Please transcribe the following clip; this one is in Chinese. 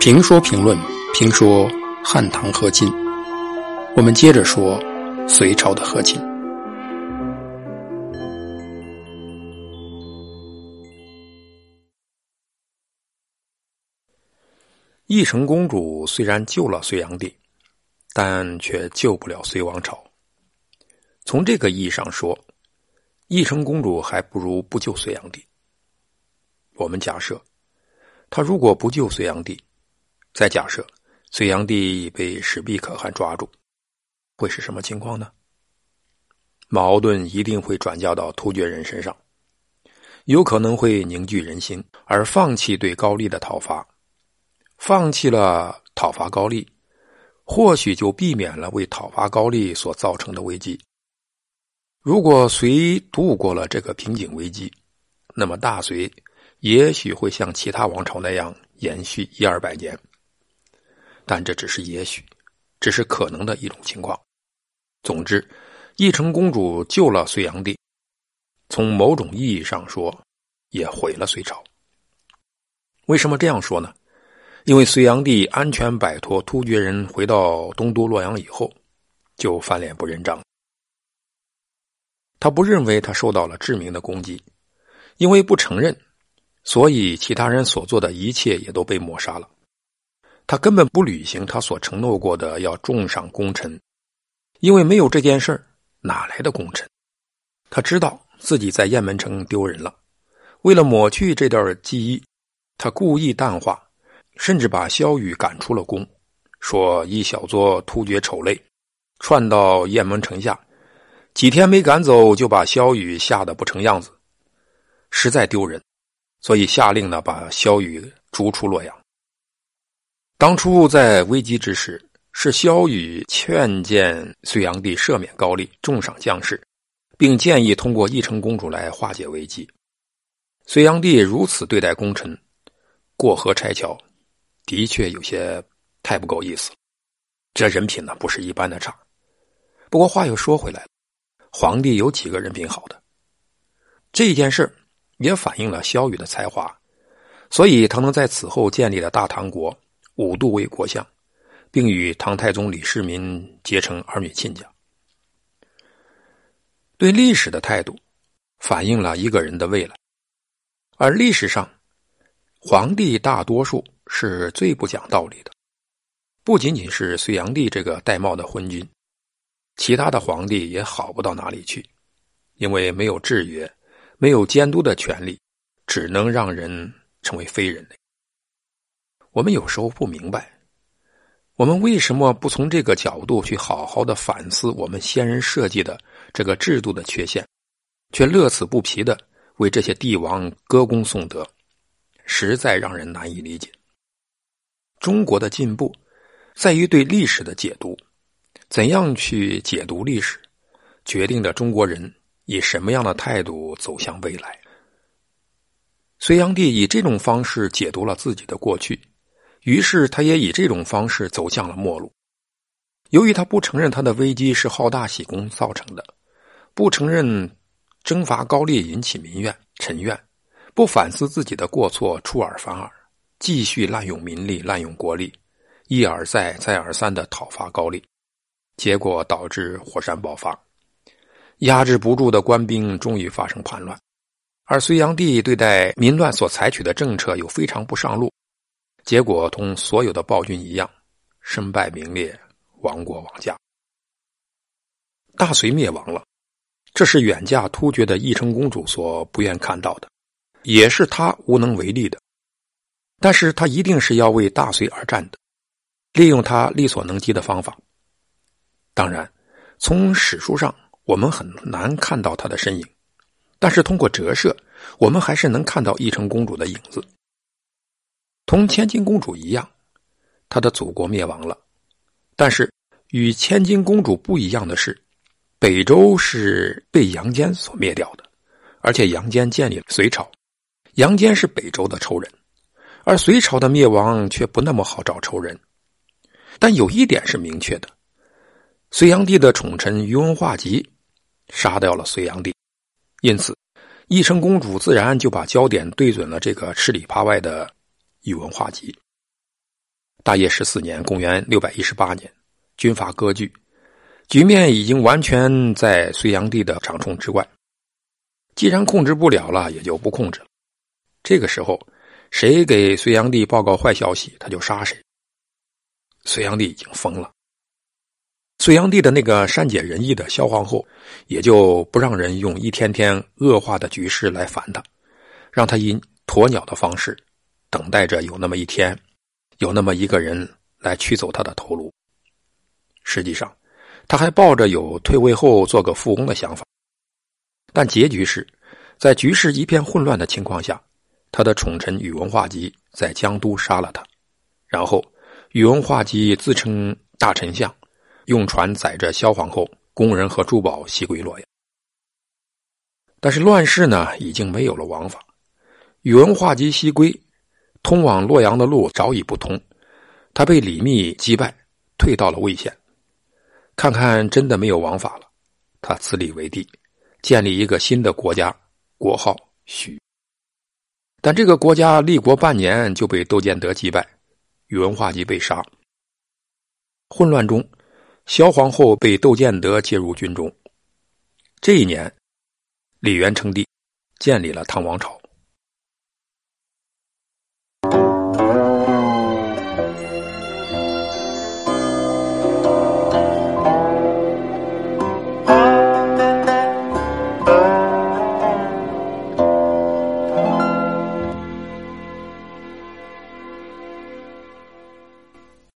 评说评论评说汉唐和亲，我们接着说隋朝的和亲。义成公主虽然救了隋炀帝，但却救不了隋王朝。从这个意义上说，义成公主还不如不救隋炀帝。我们假设，他如果不救隋炀帝，再假设隋炀帝被史毕可汗抓住，会是什么情况呢？矛盾一定会转嫁到突厥人身上，有可能会凝聚人心，而放弃对高丽的讨伐，放弃了讨伐高丽，或许就避免了为讨伐高丽所造成的危机。如果隋度过了这个瓶颈危机，那么大隋也许会像其他王朝那样延续一二百年。但这只是也许，只是可能的一种情况。总之，义成公主救了隋炀帝，从某种意义上说，也毁了隋朝。为什么这样说呢？因为隋炀帝安全摆脱突厥人，回到东都洛阳以后，就翻脸不认账。他不认为他受到了致命的攻击，因为不承认，所以其他人所做的一切也都被抹杀了。他根本不履行他所承诺过的要重赏功臣，因为没有这件事哪来的功臣？他知道自己在雁门城丢人了，为了抹去这段记忆，他故意淡化，甚至把萧雨赶出了宫，说一小撮突厥丑类窜到雁门城下，几天没赶走，就把萧雨吓得不成样子，实在丢人，所以下令呢把萧雨逐出洛阳。当初在危机之时，是萧雨劝谏隋炀帝赦免高丽，重赏将士，并建议通过义成公主来化解危机。隋炀帝如此对待功臣，过河拆桥，的确有些太不够意思。这人品呢，不是一般的差。不过话又说回来了，皇帝有几个人品好的？这件事也反映了萧雨的才华，所以他能在此后建立了大唐国。五度为国相，并与唐太宗李世民结成儿女亲家。对历史的态度，反映了一个人的未来。而历史上，皇帝大多数是最不讲道理的。不仅仅是隋炀帝这个戴帽的昏君，其他的皇帝也好不到哪里去，因为没有制约、没有监督的权利，只能让人成为非人类。我们有时候不明白，我们为什么不从这个角度去好好的反思我们先人设计的这个制度的缺陷，却乐此不疲的为这些帝王歌功颂德，实在让人难以理解。中国的进步在于对历史的解读，怎样去解读历史，决定着中国人以什么样的态度走向未来。隋炀帝以这种方式解读了自己的过去。于是，他也以这种方式走向了末路。由于他不承认他的危机是好大喜功造成的，不承认征伐高丽引起民怨臣怨，不反思自己的过错，出尔反尔，继续滥用民力、滥用国力，一而再、再而三的讨伐高丽，结果导致火山爆发，压制不住的官兵终于发生叛乱，而隋炀帝对待民乱所采取的政策又非常不上路。结果同所有的暴君一样，身败名裂，亡国亡家。大隋灭亡了，这是远嫁突厥的义成公主所不愿看到的，也是她无能为力的。但是她一定是要为大隋而战的，利用她力所能及的方法。当然，从史书上我们很难看到她的身影，但是通过折射，我们还是能看到义成公主的影子。同千金公主一样，她的祖国灭亡了。但是与千金公主不一样的是，北周是被杨坚所灭掉的，而且杨坚建立了隋朝。杨坚是北周的仇人，而隋朝的灭亡却不那么好找仇人。但有一点是明确的：隋炀帝的宠臣宇文化及杀掉了隋炀帝，因此义成公主自然就把焦点对准了这个吃里扒外的宇文化及。大业十四年（公元六百一十八年），军阀割据，局面已经完全在隋炀帝的掌控之外。既然控制不了了，也就不控制了。这个时候，谁给隋炀帝报告坏消息，他就杀谁。隋炀帝已经疯了。隋炀帝的那个善解人意的萧皇后，也就不让人用一天天恶化的局势来烦他，让他以鸵鸟的方式，等待着有那么一天，有那么一个人来取走他的头颅。实际上，他还抱着有退位后做个富翁的想法。但结局是，在局势一片混乱的情况下，他的宠臣宇文化及在江都杀了他，然后宇文化及自称大丞相。用船载着萧皇后、宫人和珠宝西归洛阳，但是乱世呢，已经没有了王法。宇文化及西归，通往洛阳的路早已不通，他被李密击败，退到了魏县。看看真的没有王法了，他自立为帝，建立一个新的国家，国号许。但这个国家立国半年就被窦建德击败，宇文化及被杀。混乱中。萧皇后被窦建德接入军中。这一年，李元称帝，建立了唐王朝。